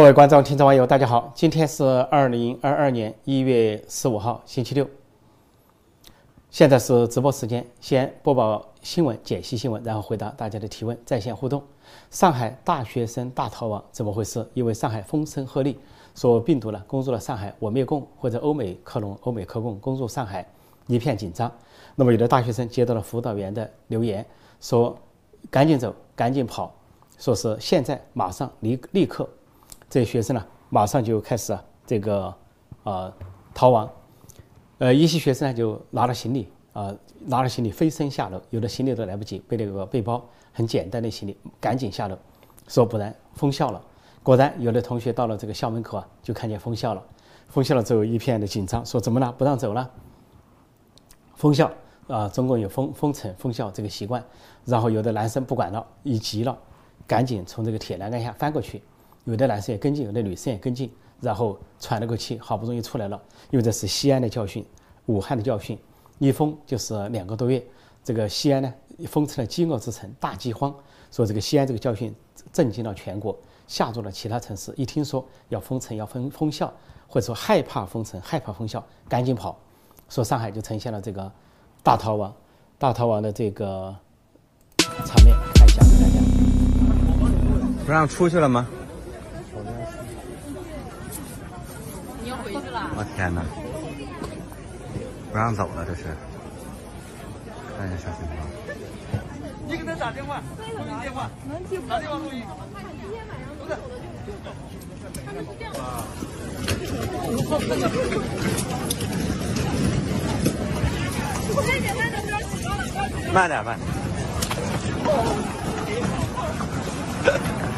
各位观众、听众、网友，大家好！今天是二零二二年一月十五号，星期六。现在是直播时间，先播报新闻、解析新闻，然后回答大家的提问，在线互动。上海大学生大逃亡，怎么回事？因为上海风声鹤唳，说病毒呢攻入了上海，我灭共或者欧美克隆、欧美克共攻入上海，一片紧张。那么有的大学生接到了辅导员的留言，说赶紧走，赶紧跑，说是现在马上立立刻。这些学生呢，马上就开始，这个啊逃亡，呃，一些学生呢就拿了行李啊，拿了行李飞身下楼，有的行李都来不及，背那个背包，很简单的行李，赶紧下楼，说不然封校了。果然，有的同学到了这个校门口啊，就看见封校了，封校了之后一片的紧张，说怎么了？不让走了？封校啊，中国有封封城封校这个习惯，然后有的男生不管了，一急了，赶紧从这个铁栏杆下翻过去。有的男生也跟进，有的女生也跟进，然后喘了口气，好不容易出来了。因为这是西安的教训，武汉的教训，一封就是两个多月。这个西安呢，封成了饥饿之城，大饥荒。说这个西安这个教训震惊了全国，吓住了其他城市。一听说要封城、要封封校，或者说害怕封城、害怕封校，赶紧跑。说上海就呈现了这个大逃亡、大逃亡的这个场面，看一下给大家。不让出去了吗？我天哪！不让走了，这是。看一下啥情况？你给他打电话，录音电话，打电话录音。慢点，慢。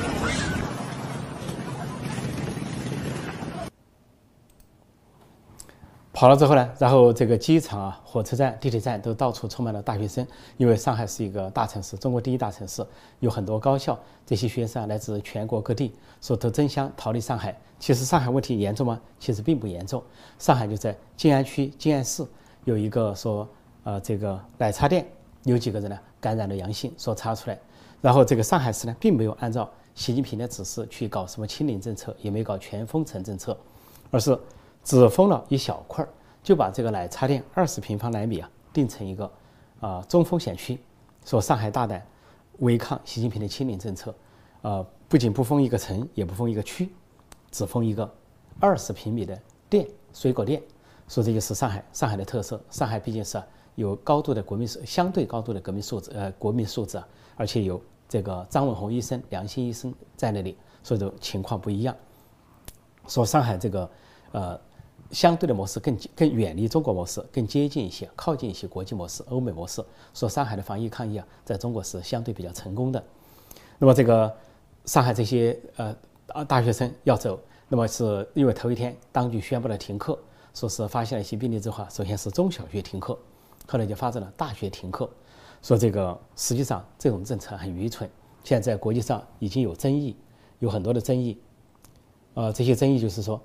跑了之后呢，然后这个机场啊、火车站、地铁站都到处充满了大学生，因为上海是一个大城市，中国第一大城市，有很多高校，这些学生来自全国各地，说都争相逃离上海。其实上海问题严重吗？其实并不严重。上海就在静安区静安市有一个说，呃，这个奶茶店有几个人呢感染了阳性，说查出来，然后这个上海市呢并没有按照习近平的指示去搞什么清零政策，也没搞全封城政策，而是。只封了一小块儿，就把这个奶茶店二十平方来米啊定成一个啊中风险区，说上海大胆违抗习近平的清零政策，啊不仅不封一个城，也不封一个区，只封一个二十平米的店水果店，说这就是上海上海的特色。上海毕竟是有高度的国民素相对高度的革命素质呃国民素质啊，而且有这个张文宏医生良心医生在那里，所以说情况不一样。说上海这个呃。相对的模式更更远离中国模式，更接近一些，靠近一些国际模式、欧美模式。说上海的防疫抗疫啊，在中国是相对比较成功的。那么这个上海这些呃大大学生要走，那么是因为头一天当局宣布了停课，说是发现了一些病例之后，首先是中小学停课，后来就发展了大学停课。说这个实际上这种政策很愚蠢，现在在国际上已经有争议，有很多的争议。呃，这些争议就是说，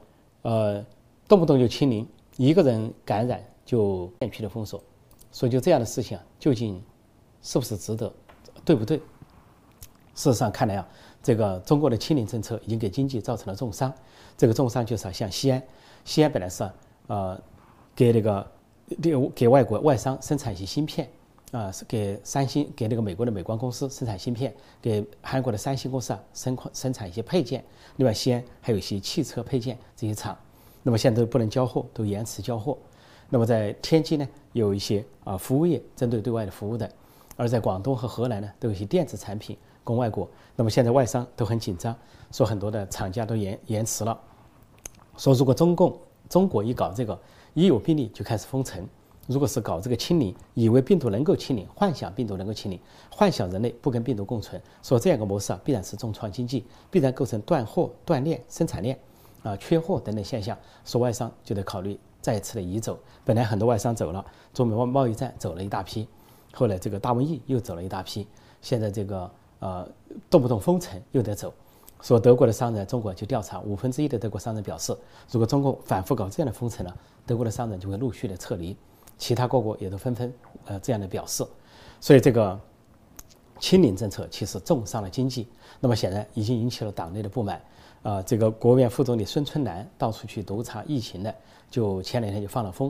呃。动不动就清零，一个人感染就片区的封锁，所以就这样的事情啊，究竟是不是值得，对不对？事实上看来啊，这个中国的清零政策已经给经济造成了重伤。这个重伤就是像西安，西安本来是呃给那个给给外国外商生产一些芯片啊，是给三星给那个美国的美光公司生产芯片，给韩国的三星公司啊生生产一些配件。另外，西安还有一些汽车配件这些厂。那么现在都不能交货，都延迟交货。那么在天津呢，有一些啊服务业针对对外的服务的；而在广东和河南呢，都有一些电子产品供外国。那么现在外商都很紧张，说很多的厂家都延延迟了。说如果中共中国一搞这个，一有病例就开始封城，如果是搞这个清零，以为病毒能够清零，幻想病毒能够清零，幻想人类不跟病毒共存，说这样一个模式啊，必然是重创经济，必然构成断货、断链、生产链。啊，缺货等等现象，说外商就得考虑再次的移走。本来很多外商走了，中美贸贸易战走了一大批，后来这个大瘟疫又走了一大批，现在这个呃动不动封城又得走。说德国的商人，中国就调查，五分之一的德国商人表示，如果中国反复搞这样的封城呢，德国的商人就会陆续的撤离。其他各国也都纷纷呃这样的表示。所以这个清零政策其实重伤了经济，那么显然已经引起了党内的不满。啊，这个国务院副总理孙春兰到处去督查疫情的，就前两天就放了风，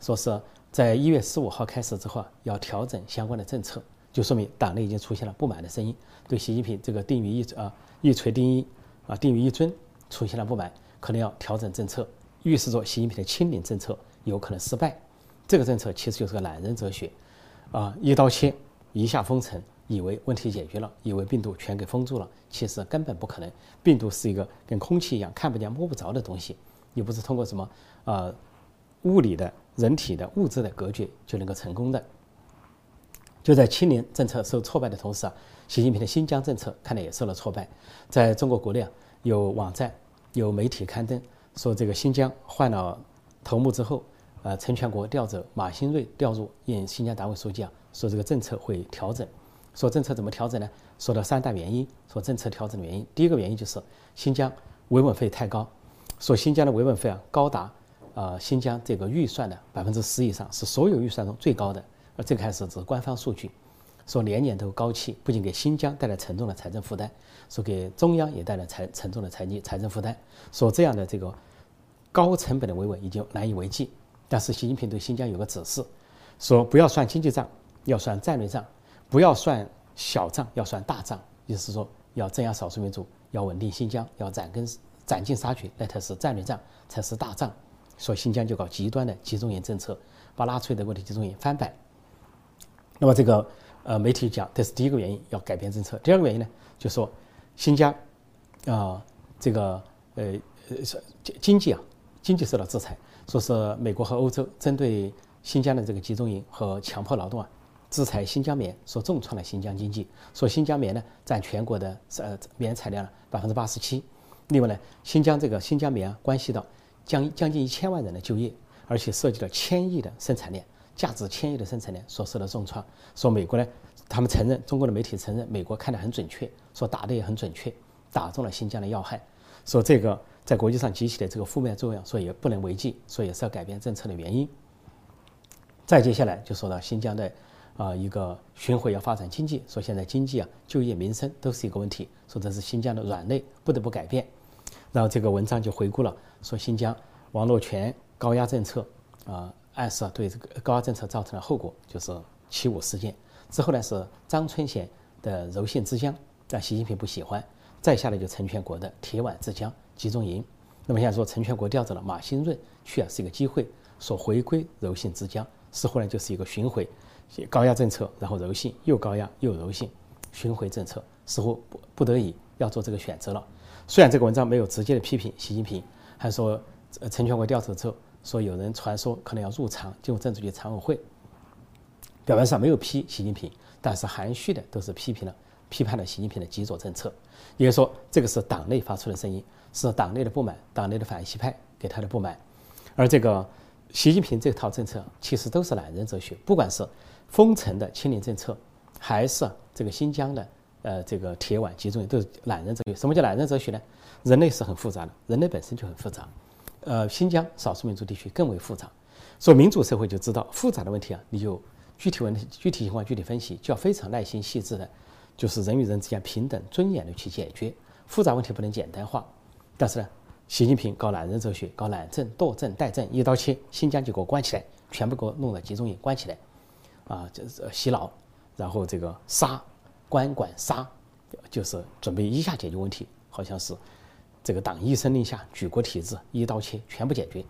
说是在一月十五号开始之后啊，要调整相关的政策，就说明党内已经出现了不满的声音，对习近平这个定于一啊一锤定音啊定于一尊出现了不满，可能要调整政策，预示着习近平的清零政策有可能失败。这个政策其实就是个懒人哲学，啊，一刀切，一下封城。以为问题解决了，以为病毒全给封住了，其实根本不可能。病毒是一个跟空气一样看不见摸不着的东西，又不是通过什么呃物理的、人体的物质的隔绝就能够成功的。就在清零政策受挫败的同时啊，习近平的新疆政策看来也受了挫败。在中国国内啊，有网站、有媒体刊登说，这个新疆换了头目之后，呃，陈全国调走，马兴瑞调入任新疆党委书记啊，说这个政策会调整。说政策怎么调整呢？说到三大原因。说政策调整的原因，第一个原因就是新疆维稳费太高。说新疆的维稳费啊，高达呃新疆这个预算的百分之十以上，是所有预算中最高的。而这个还是官方数据。说年年都高企，不仅给新疆带来沉重的财政负担，说给中央也带来财沉重的财财政负担。说这样的这个高成本的维稳已经难以为继。但是习近平对新疆有个指示，说不要算经济账，要算战略账。不要算小账，要算大账。意思是说，要镇压少数民族，要稳定新疆，要斩根斩尽杀绝，那才是战略账，才是大账。所以新疆就搞极端的集中营政策，把拉出来的问题集中营翻版。那么这个呃媒体讲，这是第一个原因，要改变政策。第二个原因呢，就说新疆啊这个呃呃经济啊经济受到制裁，说是美国和欧洲针对新疆的这个集中营和强迫劳动啊。制裁新疆棉，说重创了新疆经济。说新疆棉呢，占全国的呃棉产量百分之八十七。另外呢，新疆这个新疆棉啊，关系到将将近一千万人的就业，而且涉及了千亿的生产链，价值千亿的生产链所受的重创。说美国呢，他们承认，中国的媒体承认，美国看得很准确，说打得也很准确，打中了新疆的要害。说这个在国际上激起的这个负面作用，所以不能违纪，所以也是要改变政策的原因。再接下来就说到新疆的。啊，一个巡回要发展经济，说现在经济啊、就业、民生都是一个问题，说这是新疆的软肋，不得不改变。然后这个文章就回顾了，说新疆网络权高压政策啊，暗示对这个高压政策造成的后果，就是七五事件。之后呢是张春贤的柔性之江，但习近平不喜欢。再下来就陈全国的铁腕之江集中营。那么现在说陈全国调走了马兴润去啊，是一个机会，说回归柔性之江，似乎呢就是一个巡回。高压政策，然后柔性，又高压又柔性，巡回政策，似乎不不得已要做这个选择了。虽然这个文章没有直接的批评习近平，还说陈全国调走之后，说有人传说可能要入常进入政治局常委会，表面上没有批习近平，但是含蓄的都是批评了批判了习近平的极左政策，也就是说这个是党内发出的声音，是党内的不满，党内的反西派给他的不满，而这个习近平这套政策其实都是懒人哲学，不管是。封城的清零政策，还是这个新疆的呃这个铁腕集中营，都是懒人哲学。什么叫懒人哲学呢？人类是很复杂的，人类本身就很复杂，呃，新疆少数民族地区更为复杂。所以民主社会就知道复杂的问题啊，你就具体问题、具体情况具体分析，就要非常耐心细致的，就是人与人之间平等尊严的去解决复杂问题，不能简单化。但是呢，习近平搞懒人哲学，搞懒政、惰政、怠政，一刀切，新疆就给我关起来，全部给我弄到集中营关起来。啊，就是洗脑，然后这个杀，官管杀，就是准备一下解决问题，好像是这个党一声令下，举国体制一刀切，全部解决。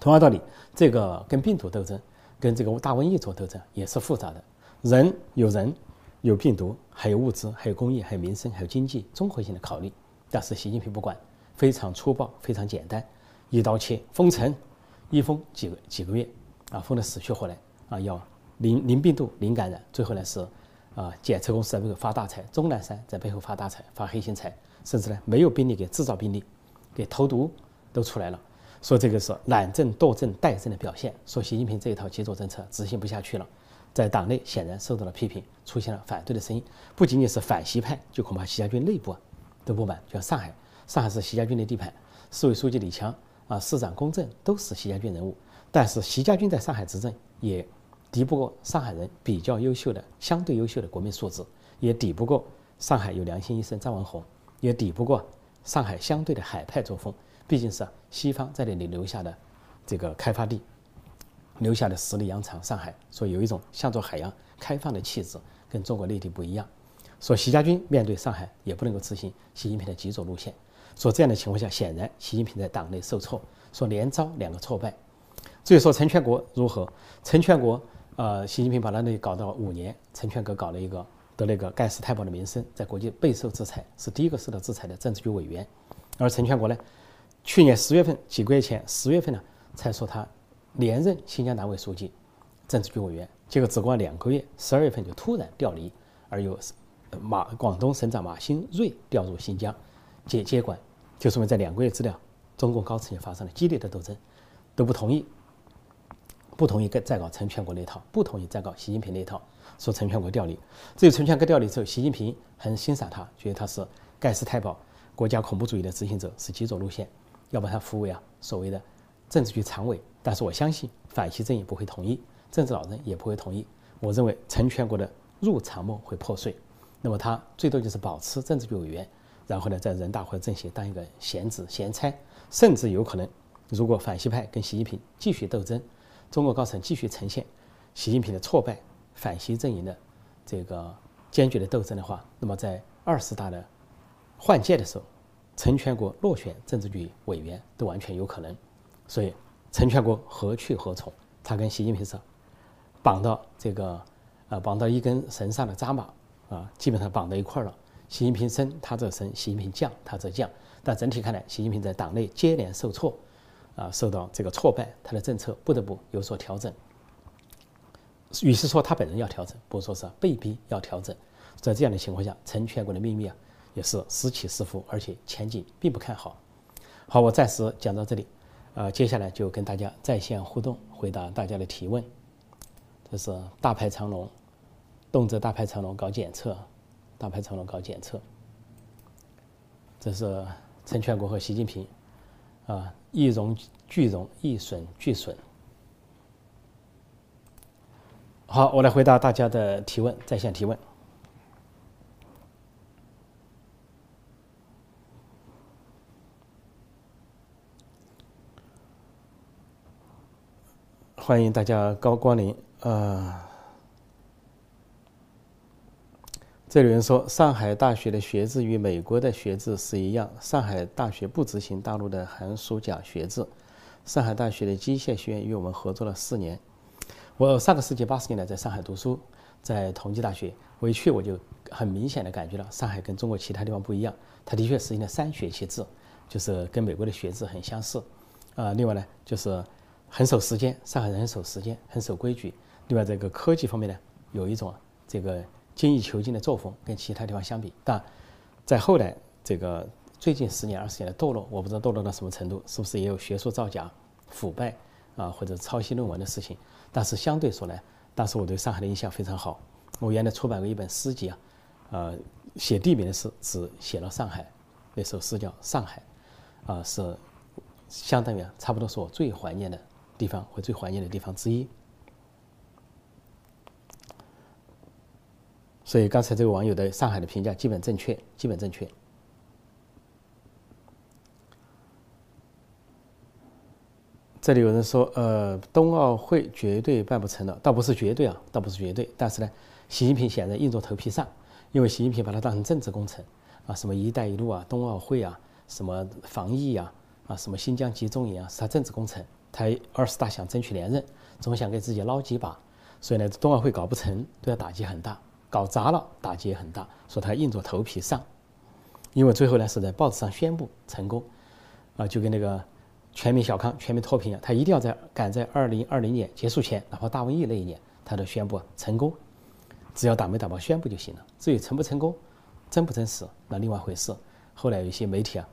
同样道理，这个跟病毒斗争，跟这个大瘟疫做斗争也是复杂的。人有人，有病毒，还有物资，还有工业，还有民生，还有经济综合性的考虑。但是习近平不管，非常粗暴，非常简单，一刀切，封城，一封几个几个月，啊，封的死去活来，啊，要。零零病毒零感染，最后呢是，啊检测公司在背后发大财，钟南山在背后发大财，发黑心财，甚至呢没有病例给制造病例，给投毒都出来了，说这个是懒政惰政怠政的表现，说习近平这一套极左政策执行不下去了，在党内显然受到了批评，出现了反对的声音，不仅仅是反习派，就恐怕习家军内部啊都不满，就像上海，上海是习家军的地盘，市委书记李强啊，市长龚正都是习家军人物，但是习家军在上海执政也。敌不过上海人比较优秀的、相对优秀的国民素质，也抵不过上海有良心医生张文宏，也抵不过上海相对的海派作风，毕竟是西方在那里留下的这个开发地，留下的十里洋场，上海，所以有一种向着海洋开放的气质，跟中国内地不一样。说习家军面对上海也不能够执行习近平的极左路线。说这样的情况下，显然习近平在党内受挫，说连遭两个挫败。至于说陈全国如何，陈全国，呃，习近平把他那搞到五年，陈全国搞了一个得了一个盖世太保的名声，在国际备受制裁，是第一个受到制裁的政治局委员。而陈全国呢，去年十月份几个月前十月份呢，才说他连任新疆党委书记、政治局委员，结果只过了两个月，十二月份就突然调离，而由马广东省长马兴瑞调入新疆。接接管，就说明在两个月之内，中共高层也发生了激烈的斗争，都不同意，不同意再再搞陈全国那一套，不同意再搞习近平那一套，说陈全国调离。至于陈全国调离之后，习近平很欣赏他，觉得他是盖世太保，国家恐怖主义的执行者，是极左路线，要把他扶为啊所谓的政治局常委。但是我相信反西阵营不会同意，政治老人也不会同意。我认为陈全国的入场梦会破碎，那么他最多就是保持政治局委员。然后呢，在人大或者政协当一个闲职闲差，甚至有可能，如果反西派跟习近平继续斗争，中国高层继续呈现习近平的挫败，反习阵营的这个坚决的斗争的话，那么在二十大的换届的时候，陈全国落选政治局委员都完全有可能。所以，陈全国何去何从？他跟习近平是绑到这个呃绑到一根绳上的扎马啊，基本上绑到一块了。习近平升，他则升；习近平降，他则降。但整体看来，习近平在党内接连受挫，啊，受到这个挫败，他的政策不得不有所调整。与其说他本人要调整，不如说是被逼要调整。在这样的情况下，陈全国的秘密啊，也是时起时伏，而且前景并不看好。好，我暂时讲到这里，呃，接下来就跟大家在线互动，回答大家的提问。这是大排长龙，动辄大排长龙搞检测。大排长龙搞检测，这是陈全国和习近平，啊，一荣俱荣，一损俱损。好，我来回答大家的提问，在线提问。欢迎大家高光临，呃。这有人说，上海大学的学制与美国的学制是一样。上海大学不执行大陆的寒暑假学制。上海大学的机械学院与我们合作了四年。我上个世纪八十年代在上海读书，在同济大学，我一去我就很明显的感觉到上海跟中国其他地方不一样。它的确实行了三学期制，就是跟美国的学制很相似。啊，另外呢，就是很守时间，上海人很守时间，很守规矩。另外，这个科技方面呢，有一种这个。精益求精的作风跟其他地方相比，但在后来这个最近十年二十年的堕落，我不知道堕落到什么程度，是不是也有学术造假、腐败啊或者抄袭论文的事情？但是相对说来，当时我对上海的印象非常好。我原来出版过一本诗集啊，呃，写地名的诗只写了上海，那首诗叫《上海》，啊，是相当于差不多是我最怀念的地方或最怀念的地方之一。所以刚才这个网友的上海的评价基本正确，基本正确。这里有人说，呃，冬奥会绝对办不成了，倒不是绝对啊，倒不是绝对。但是呢，习近平显然硬着头皮上，因为习近平把它当成政治工程啊，什么“一带一路”啊，冬奥会啊，什么防疫啊，啊，什么新疆集中营啊，是他政治工程。他二十大想争取连任，总想给自己捞几把，所以呢，冬奥会搞不成，对他打击很大。搞砸了，打击也很大。说他硬着头皮上，因为最后呢是在报纸上宣布成功，啊，就跟那个全民小康、全民脱贫一样，他一定要在赶在二零二零年结束前，哪怕大瘟疫那一年，他都宣布成功。只要打没打包宣布就行了。至于成不成功，真不真实，那另外一回事。后来有一些媒体啊，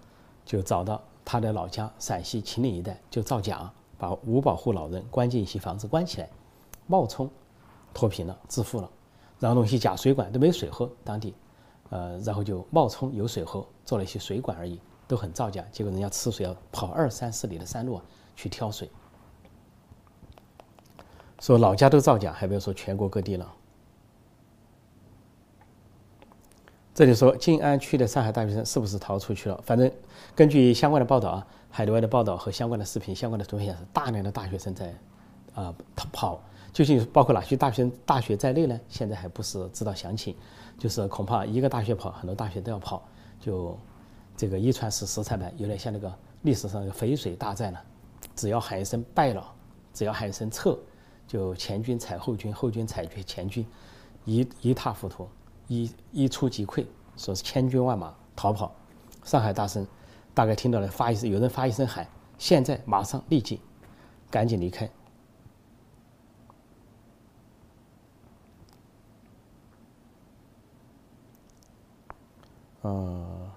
就找到他的老家陕西秦岭一带，就造假，把无保护老人关进一些房子关起来，冒充脱贫了，致富了。然后弄些假水管都没水喝，当地，呃，然后就冒充有水喝，做了一些水管而已，都很造假。结果人家吃水要跑二三四里的山路啊去挑水，说老家都造假，还不要说全国各地了。这里说静安区的上海大学生是不是逃出去了？反正根据相关的报道啊，海内外的报道和相关的视频、相关的图片显示，大量的大学生在啊逃跑。究竟包括哪些大学大学在内呢？现在还不是知道详情。就是恐怕一个大学跑，很多大学都要跑。就这个一传十，十传百，有点像那个历史上的淝水大战了。只要喊一声败了，只要喊一声撤，就前军踩后军，后军踩前军，一一塌糊涂。一一触即溃，说是千军万马逃跑。上海大生大概听到了，发一声，有人发一声喊：“现在，马上，立即，赶紧离开。”嗯，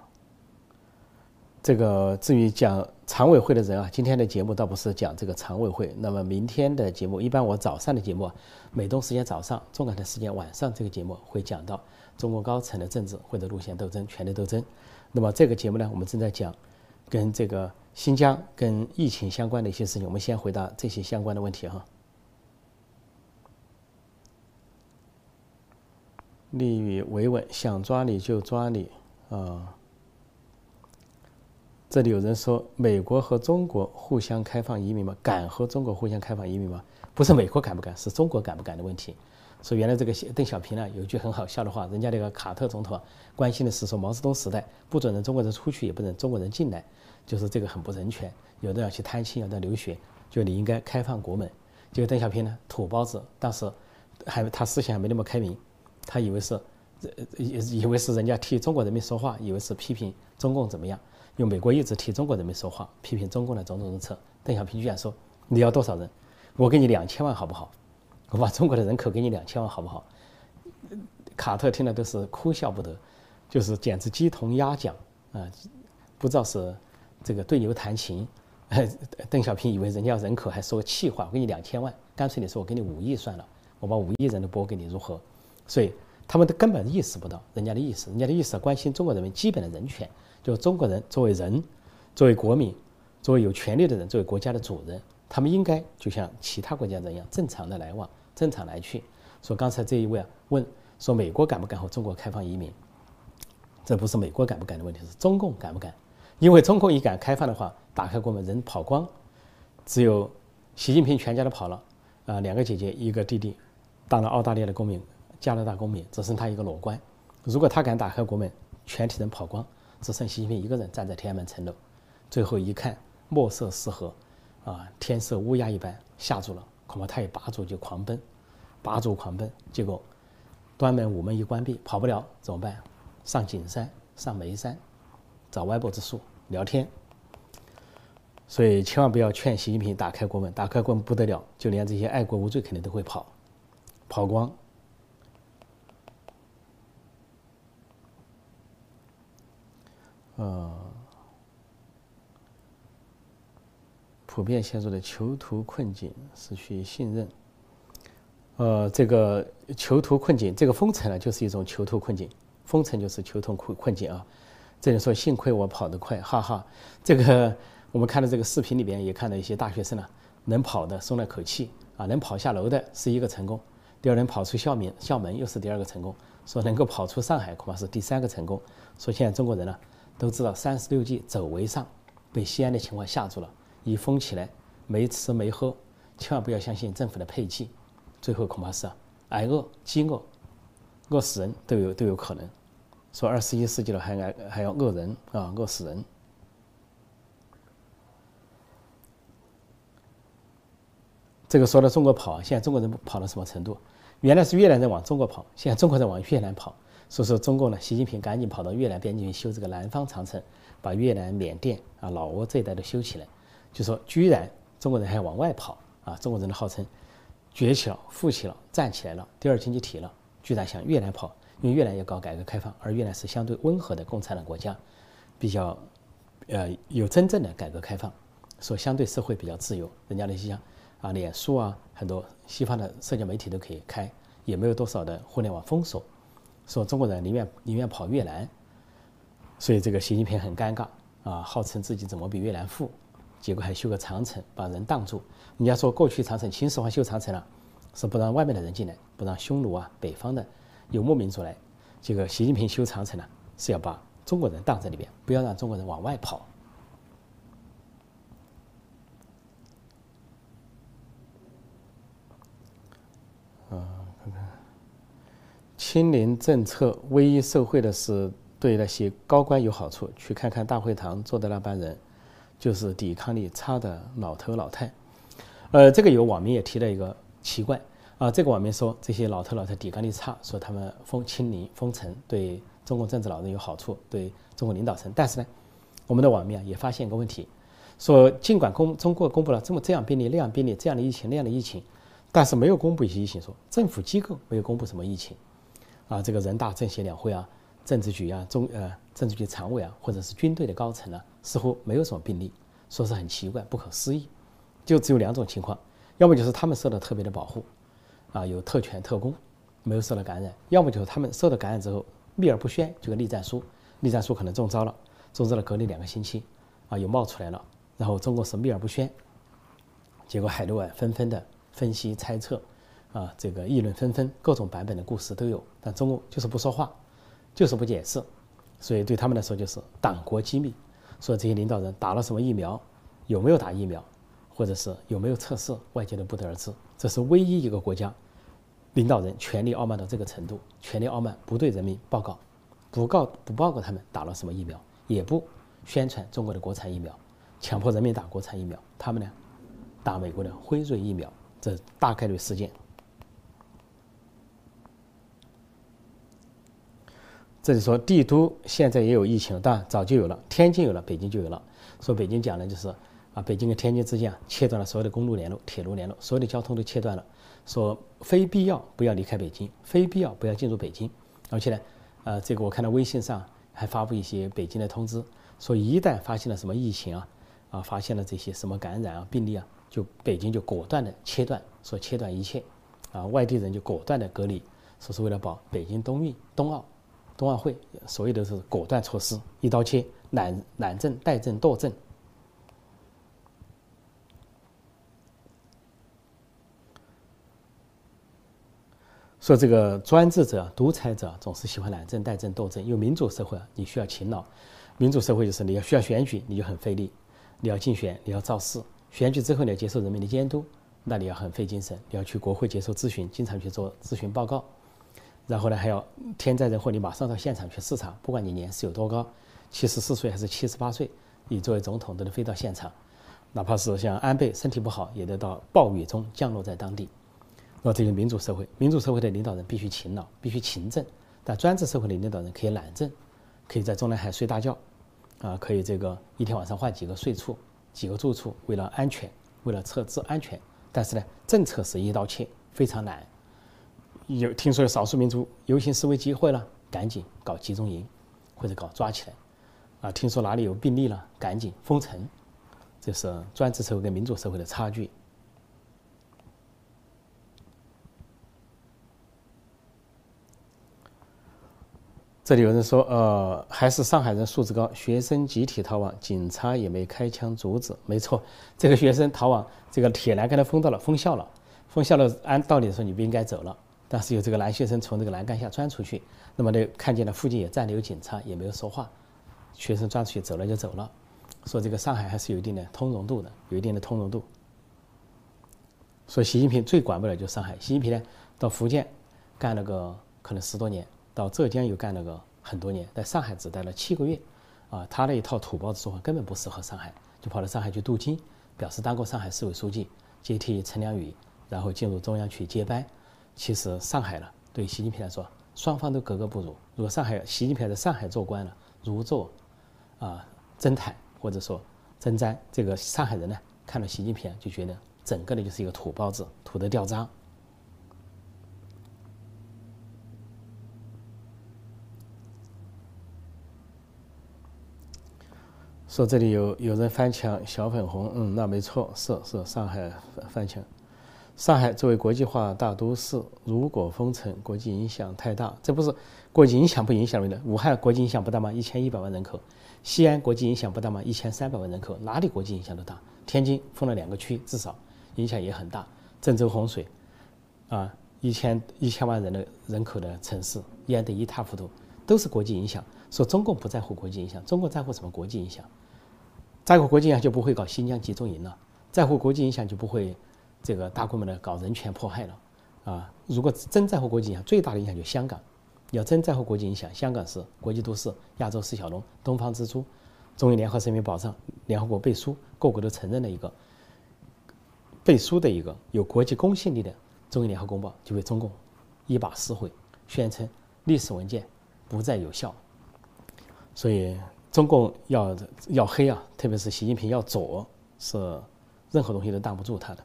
这个至于讲常委会的人啊，今天的节目倒不是讲这个常委会。那么明天的节目，一般我早上的节目，美东时间早上，中港的时间晚上，这个节目会讲到。中国高层的政治或者路线斗争、权力斗争。那么这个节目呢，我们正在讲跟这个新疆、跟疫情相关的一些事情。我们先回答这些相关的问题哈。利于维稳，想抓你就抓你啊！这里有人说，美国和中国互相开放移民吗？敢和中国互相开放移民吗？不是美国敢不敢，是中国敢不敢的问题。说原来这个邓小平呢有一句很好笑的话，人家那个卡特总统关心的是说毛泽东时代不准人中国人出去，也不准中国人进来，就是这个很不人权。有的要去探亲，有的留学，就你应该开放国门。结果邓小平呢土包子，当时还他思想还没那么开明，他以为是以以为是人家替中国人民说话，以为是批评中共怎么样，因为美国一直替中国人民说话，批评中共的种种政策。邓小平居然说你要多少人，我给你两千万好不好？我把中国的人口给你两千万，好不好？卡特听了都是哭笑不得，就是简直鸡同鸭讲啊！不知道是这个对牛弹琴。邓小平以为人家人口还说气话，我给你两千万，干脆你说我给你五亿算了，我把五亿人都拨给你，如何？所以他们都根本意识不到人家的意思，人家的意思关心中国人民基本的人权，就是中国人作为人，作为国民，作为有权利的人，作为国家的主人，他们应该就像其他国家人一样正常的来往。正常来去，说刚才这一位啊问说美国敢不敢和中国开放移民？这不是美国敢不敢的问题，是中共敢不敢？因为中共一敢开放的话，打开国门人跑光，只有习近平全家都跑了啊，两个姐姐一个弟弟当了澳大利亚的公民、加拿大公民，只剩他一个裸官。如果他敢打开国门，全体人跑光，只剩习近平一个人站在天安门城楼，最后一看墨色四合，啊，天色乌鸦一般，吓住了。恐怕他也拔足就狂奔，拔足狂奔，结果端门午门一关闭，跑不了怎么办？上景山，上眉山，找歪脖子树聊天。所以千万不要劝习近平打开国门，打开国门不得了，就连这些爱国无罪肯定都会跑，跑光。呃。普遍陷入的囚徒困境，失去信任。呃，这个囚徒困境，这个封城呢，就是一种囚徒困境。封城就是囚徒困困境啊。这里说幸亏我跑得快，哈哈。这个我们看到这个视频里边也看到一些大学生呢，能跑的松了口气啊，能跑下楼的是一个成功，第二能跑出校门校门又是第二个成功，说能够跑出上海恐怕是第三个成功。说现在中国人呢都知道三十六计走为上，被西安的情况吓住了。一封起来，没吃没喝，千万不要相信政府的配给，最后恐怕是啊挨饿、饥饿，饿死人都有都有可能。说二十一世纪了还挨还要饿人啊，饿死人。这个说到中国跑，现在中国人跑到什么程度？原来是越南人往中国跑，现在中国人往越南跑。所以说中共呢，习近平赶紧跑到越南边境去修这个南方长城，把越南、缅甸啊、老挝这一带都修起来。就说居然中国人还往外跑啊！中国人的号称崛起了、富起了、站起来了，第二经济体了，居然向越南跑，因为越南要搞改革开放，而越南是相对温和的共产党国家，比较呃有真正的改革开放，说相对社会比较自由，人家那些像啊脸书啊，很多西方的社交媒体都可以开，也没有多少的互联网封锁，说中国人宁愿宁愿跑越南，所以这个习近平很尴尬啊，号称自己怎么比越南富？结果还修个长城，把人挡住。人家说过去长城秦始皇修长城了，是不让外面的人进来，不让匈奴啊、北方的游牧民族来。这个习近平修长城呢，是要把中国人挡在里边，不要让中国人往外跑。啊，看看，清零政策唯一受惠的是对那些高官有好处。去看看大会堂坐的那帮人，就是抵抗力差的老头老太。呃，这个有网民也提了一个奇怪啊，这个网民说这些老头老太抵抗力差，说他们封清零封城对中国政治老人有好处，对中国领导层。但是呢，我们的网民啊也发现一个问题，说尽管公中国公布了这么这样病例那样病例这样的疫情那样的疫情，但是没有公布一些疫情，说政府机构没有公布什么疫情啊，这个人大政协两会啊，政治局啊中呃政治局常委啊，或者是军队的高层啊，似乎没有什么病例，说是很奇怪不可思议。就只有两种情况，要么就是他们受到特别的保护，啊，有特权特工，没有受到感染；要么就是他们受到感染之后秘而不宣，就个栗战书，栗战书可能中招了，中招了隔离两个星期，啊，又冒出来了，然后中国是秘而不宣，结果海内外纷纷的分析猜测，啊，这个议论纷纷，各种版本的故事都有，但中共就是不说话，就是不解释，所以对他们来说就是党国机密，说这些领导人打了什么疫苗，有没有打疫苗。或者是有没有测试，外界都不得而知。这是唯一一个国家领导人权力傲慢到这个程度，权力傲慢不对人民报告，不告不报告他们打了什么疫苗，也不宣传中国的国产疫苗，强迫人民打国产疫苗。他们呢，打美国的辉瑞疫苗，这大概率事件。这里说帝都现在也有疫情，当然早就有了，天津有了，北京就有了。说北京讲的就是。啊，北京跟天津之间啊，切断了所有的公路联络、铁路联络，所有的交通都切断了。说非必要不要离开北京，非必要不要进入北京。而且呢，呃，这个我看到微信上还发布一些北京的通知，说一旦发现了什么疫情啊，啊，发现了这些什么感染啊、病例啊，就北京就果断的切断，说切断一切，啊，外地人就果断的隔离，说是为了保北京冬运、冬奥、冬奥会，所有的是果断措施，一刀切，懒懒政、怠政、惰政。说这个专制者、独裁者总是喜欢懒政、怠政、斗争。因为民主社会啊，你需要勤劳。民主社会就是你要需要选举，你就很费力。你要竞选，你要造势。选举之后你要接受人民的监督，那你要很费精神。你要去国会接受咨询，经常去做咨询报告。然后呢，还要天灾人祸，你马上到现场去视察。不管你年事有多高，七十四岁还是七十八岁，你作为总统都得飞到现场。哪怕是像安倍身体不好，也得到暴雨中降落在当地。那这个民主社会，民主社会的领导人必须勤劳，必须勤政；但专制社会的领导人可以懒政，可以在中南海睡大觉，啊，可以这个一天晚上换几个睡处、几个住处，为了安全，为了测治安全。但是呢，政策是一刀切，非常难。有听说有少数民族游行示威集会了，赶紧搞集中营，或者搞抓起来。啊，听说哪里有病例了，赶紧封城。这是专制社会跟民主社会的差距。这里有人说，呃，还是上海人素质高，学生集体逃亡，警察也没开枪阻止。没错，这个学生逃亡，这个铁栏杆都封到了，封校了，封校了。按道理说你不应该走了，但是有这个男学生从这个栏杆下钻出去，那么呢，看见了附近也站着有警察，也没有说话。学生钻出去走了就走了，说这个上海还是有一定的通融度的，有一定的通融度。说习近平最管不了就上海，习近平呢到福建干了个可能十多年。到浙江又干了个很多年，在上海只待了七个月，啊，他那一套土包子做法根本不适合上海，就跑到上海去镀金，表示当过上海市委书记，接替陈良宇，然后进入中央去接班。其实上海呢，对习近平来说，双方都格格不入。如果上海习近平在上海做官了，如坐啊针毯，或者说针毡，这个上海人呢，看到习近平就觉得整个的就是一个土包子，土得掉渣。说这里有有人翻墙，小粉红，嗯，那没错，是是上海翻墙。上海作为国际化大都市，如果封城，国际影响太大。这不是国际影响不影响的？武汉国际影响不大吗？一千一百万人口。西安国际影响不大吗？一千三百万人口，哪里国际影响都大。天津封了两个区，至少影响也很大。郑州洪水，啊，一千一千万人的人口的城市淹得一塌糊涂，都是国际影响。说中共不在乎国际影响，中国在乎什么国际影响？在乎国际影响就不会搞新疆集中营了，在乎国际影响就不会这个大规模的搞人权迫害了。啊，如果真在乎国际影响，最大的影响就香港。要真在乎国际影响，香港是国际都市、亚洲四小龙、东方之珠，中英联合声明保障、联合国背书，各国都承认的一个背书的一个有国际公信力的中英联合公报，就被中共一把撕毁，宣称历史文件不再有效。所以中共要要黑啊，特别是习近平要左，是任何东西都挡不住他的。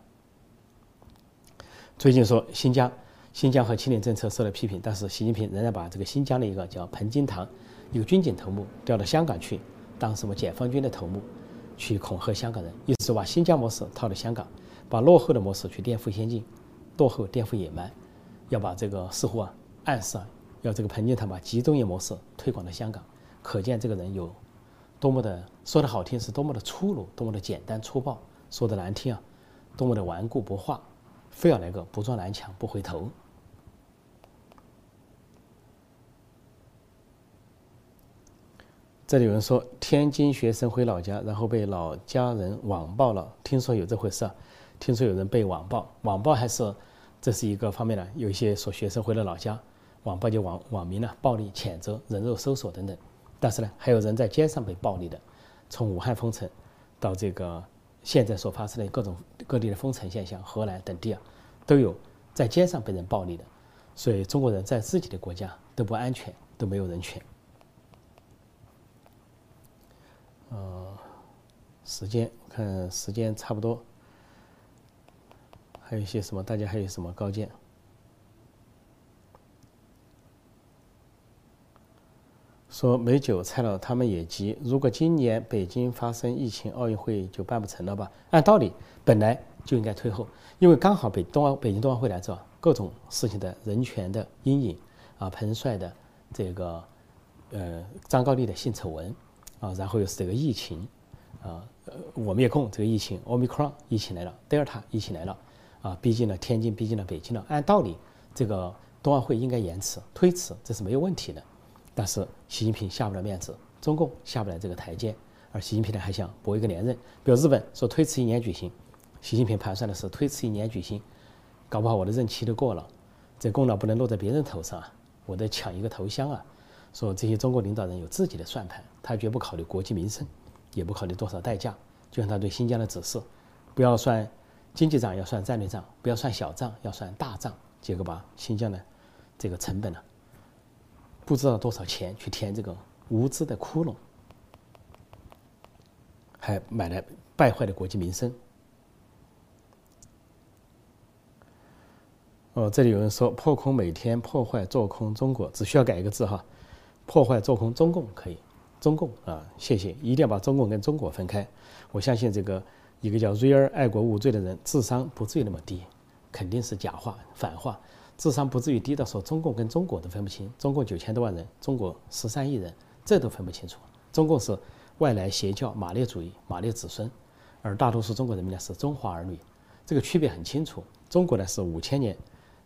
最近说新疆。新疆和清零政策受到批评，但是习近平仍然把这个新疆的一个叫彭金堂，一个军警头目调到香港去当什么解放军的头目，去恐吓香港人，意思把新疆模式套到香港，把落后的模式去颠覆先进，落后颠覆野蛮，要把这个似乎啊暗示啊要这个彭金堂把集中营模式推广到香港，可见这个人有多么的说的好听是多么的粗鲁，多么的简单粗暴，说的难听啊多么的顽固不化，非要来个不撞南墙不回头。这里有人说，天津学生回老家，然后被老家人网暴了。听说有这回事啊？听说有人被网暴，网暴还是这是一个方面呢？有一些说学生回了老家，网暴就网网民呢暴力谴责、人肉搜索等等。但是呢，还有人在街上被暴力的，从武汉封城到这个现在所发生的各种各地的封城现象，荷兰等地啊，都有在街上被人暴力的。所以中国人在自己的国家都不安全，都没有人权。呃，时间我看时间差不多，还有一些什么？大家还有什么高见？说没韭菜了，他们也急。如果今年北京发生疫情，奥运会就办不成了吧？按道理本来就应该退后，因为刚好北冬奥北京冬奥会来着，各种事情的人权的阴影啊，彭帅的这个呃张高丽的性丑闻。啊，然后又是这个疫情，啊，呃，我灭控这个疫情，奥密克戎疫情来了，德尔塔疫情来了，啊，逼近了天津，逼近了北京了。按道理，这个冬奥会应该延迟、推迟，这是没有问题的。但是习近平下不了面子，中共下不来这个台阶，而习近平呢还想搏一个连任。比如日本说推迟一年举行，习近平盘算的是推迟一年举行，搞不好我的任期都过了，这功劳不能落在别人头上啊，我得抢一个头香啊。说这些中国领导人有自己的算盘，他绝不考虑国计民生，也不考虑多少代价。就像他对新疆的指示，不要算经济账，要算战略账；不要算小账，要算大账。结果把新疆的这个成本呢，不知道多少钱去填这个无知的窟窿，还买来败坏的国计民生。哦，这里有人说破空每天破坏做空中国，只需要改一个字哈。破坏做空中共可以，中共啊，谢谢，一定要把中共跟中国分开。我相信这个一个叫瑞尔爱国无罪的人，智商不至于那么低，肯定是假话反话，智商不至于低到说中共跟中国都分不清。中共九千多万人，中国十三亿人，这都分不清楚。中共是外来邪教马列主义马列子孙，而大多数中国人民呢是中华儿女，这个区别很清楚。中国呢是五千年、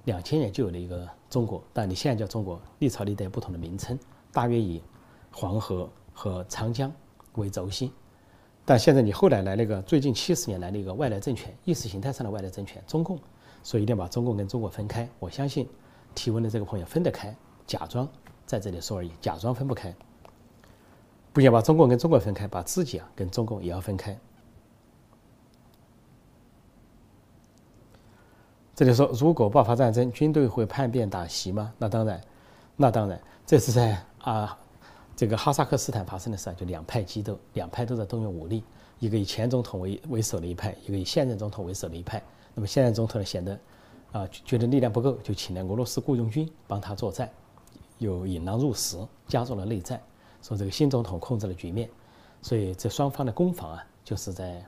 两千年就有了一个中国，但你现在叫中国，历朝历代不同的名称。大约以黄河和长江为轴心，但现在你后来来了一个最近七十年来的一个外来政权，意识形态上的外来政权，中共，所以一定要把中共跟中国分开。我相信提问的这个朋友分得开，假装在这里说而已，假装分不开，不要把中共跟中国分开，把自己啊跟中共也要分开。这里说，如果爆发战争，军队会叛变打袭吗？那当然，那当然，这是在。啊，这个哈萨克斯坦发生的事就两派激斗，两派都在动用武力，一个以前总统为为首的一派，一个以现任总统为首的一派。那么现任总统呢显得啊觉得力量不够，就请了俄罗斯雇佣军帮他作战，又引狼入室，加入了内战。说这个新总统控制了局面，所以这双方的攻防啊，就是在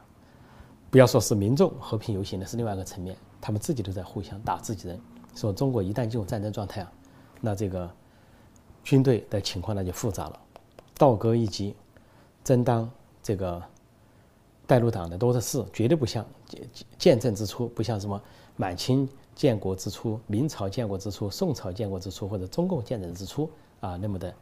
不要说是民众和平游行的是另外一个层面，他们自己都在互相打自己人。说中国一旦进入战争状态啊，那这个。军队的情况那就复杂了，倒戈一击，真当这个带路党的多的是，绝对不像见见证之初，不像什么满清建国之初、明朝建国之初、宋朝建国之初或者中共建政之初啊那么的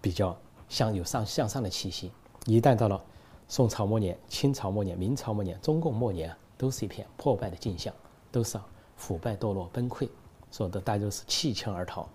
比较像有上向上的气息。一旦到了宋朝末年、清朝末年、明朝末年、中共末年，都是一片破败的景象，都是腐败堕落崩溃，所以的大家都是弃枪而逃。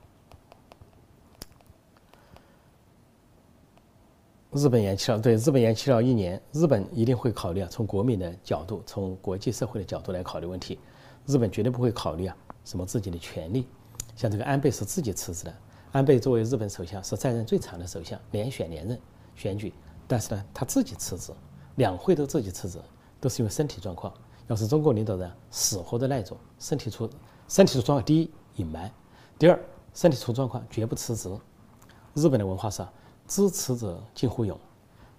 日本延期了，对日本延期了一年，日本一定会考虑啊，从国民的角度，从国际社会的角度来考虑问题。日本绝对不会考虑啊什么自己的权利，像这个安倍是自己辞职的。安倍作为日本首相，是在任最长的首相，连选连任选举，但是呢他自己辞职，两会都自己辞职，都是因为身体状况。要是中国领导人死活的那种，身体出身体出状况，第一隐瞒，第二身体出状况绝不辞职。日本的文化是。知耻者近乎勇，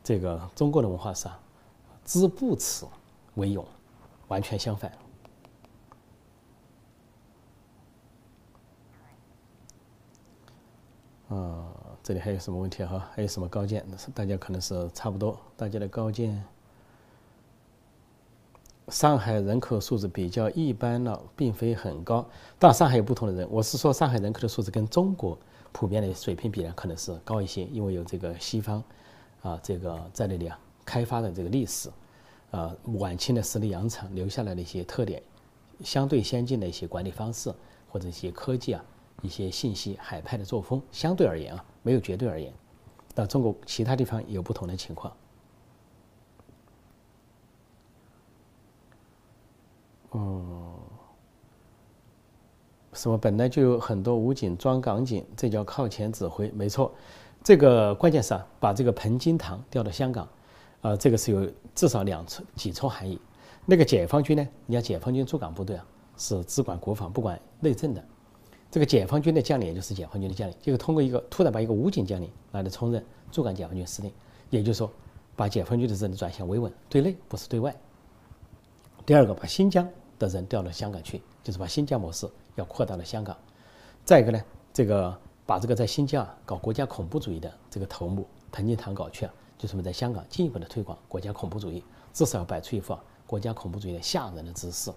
这个中国的文化是啊，知不耻为勇，完全相反。啊，这里还有什么问题哈？还有什么高见？大家可能是差不多，大家的高见。上海人口素质比较一般了，并非很高。但，上海有不同的人，我是说上海人口的素质跟中国。普遍的水平比呢，可能是高一些，因为有这个西方，啊，这个在那里啊开发的这个历史，啊，晚清的十里洋场留下来的一些特点，相对先进的一些管理方式或者一些科技啊，一些信息海派的作风，相对而言啊，没有绝对而言，那中国其他地方有不同的情况。嗯。什么本来就有很多武警装港警，这叫靠前指挥，没错。这个关键是啊，把这个彭金堂调到香港，啊，这个是有至少两层几重含义。那个解放军呢？你看解放军驻港部队啊，是只管国防不管内政的。这个解放军的将领也就是解放军的将领，就是通过一个突然把一个武警将领来的充任驻港解放军司令，也就是说，把解放军的人转向维稳，对内不是对外。第二个，把新疆的人调到香港去，就是把新疆模式。要扩大了香港，再一个呢，这个把这个在新疆搞国家恐怖主义的这个头目彭金堂搞去啊，就是我们在香港进一步的推广国家恐怖主义，至少要摆出一副国家恐怖主义的吓人的姿势，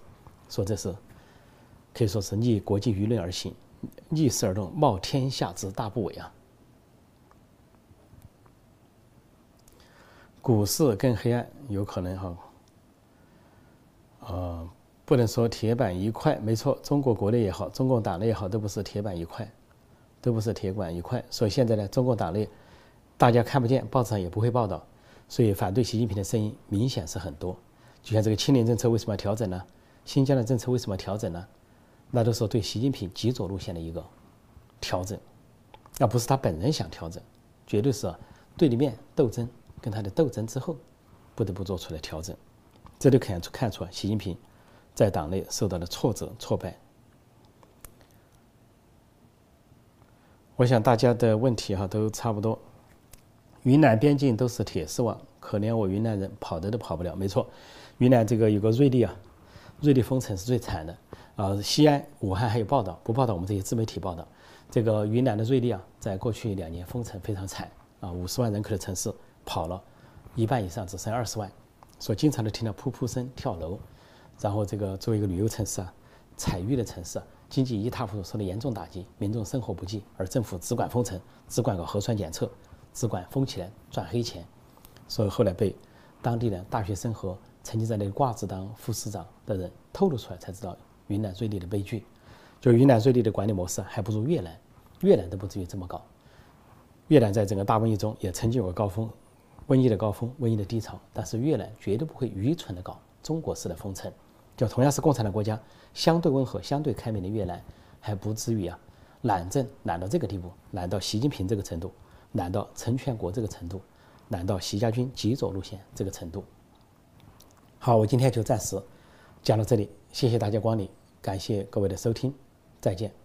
说这是可以说是逆国际舆论而行，逆势而动，冒天下之大不韪啊！股市更黑暗，有可能哈，呃。不能说铁板一块，没错，中国国内也好，中共党内也好，都不是铁板一块，都不是铁板一块。所以现在呢，中共党内大家看不见，报纸上也不会报道，所以反对习近平的声音明显是很多。就像这个青年政策为什么要调整呢？新疆的政策为什么要调整呢？那都是对习近平极左路线的一个调整，而不是他本人想调整，绝对是对立面斗争跟他的斗争之后不得不做出的调整。这就看出看出习近平。在党内受到了挫折、挫败。我想大家的问题哈都差不多。云南边境都是铁丝网，可怜我云南人跑的都跑不了。没错，云南这个有个瑞丽啊，瑞丽封城是最惨的啊。西安、武汉还有报道，不报道我们这些自媒体报道。这个云南的瑞丽啊，在过去两年封城非常惨啊，五十万人口的城市跑了一半以上，只剩二十万，所以经常都听到噗噗声、跳楼。然后，这个作为一个旅游城市啊，采玉的城市，经济一塌糊涂，受到严重打击，民众生活不济，而政府只管封城，只管搞核酸检测，只管封起来赚黑钱，所以后来被当地的大学生和曾经在那个挂职当副市长的人透露出来，才知道云南瑞丽的悲剧。就云南瑞丽的管理模式还不如越南，越南都不至于这么搞。越南在整个大瘟疫中也曾经有个高峰，瘟疫的高峰，瘟疫的低潮，但是越南绝对不会愚蠢的搞中国式的封城。就同样是共产党国家，相对温和、相对开明的越南，还不至于啊，懒政懒到这个地步，懒到习近平这个程度，懒到陈全国这个程度，懒到习家军极左路线这个程度。好，我今天就暂时讲到这里，谢谢大家光临，感谢各位的收听，再见。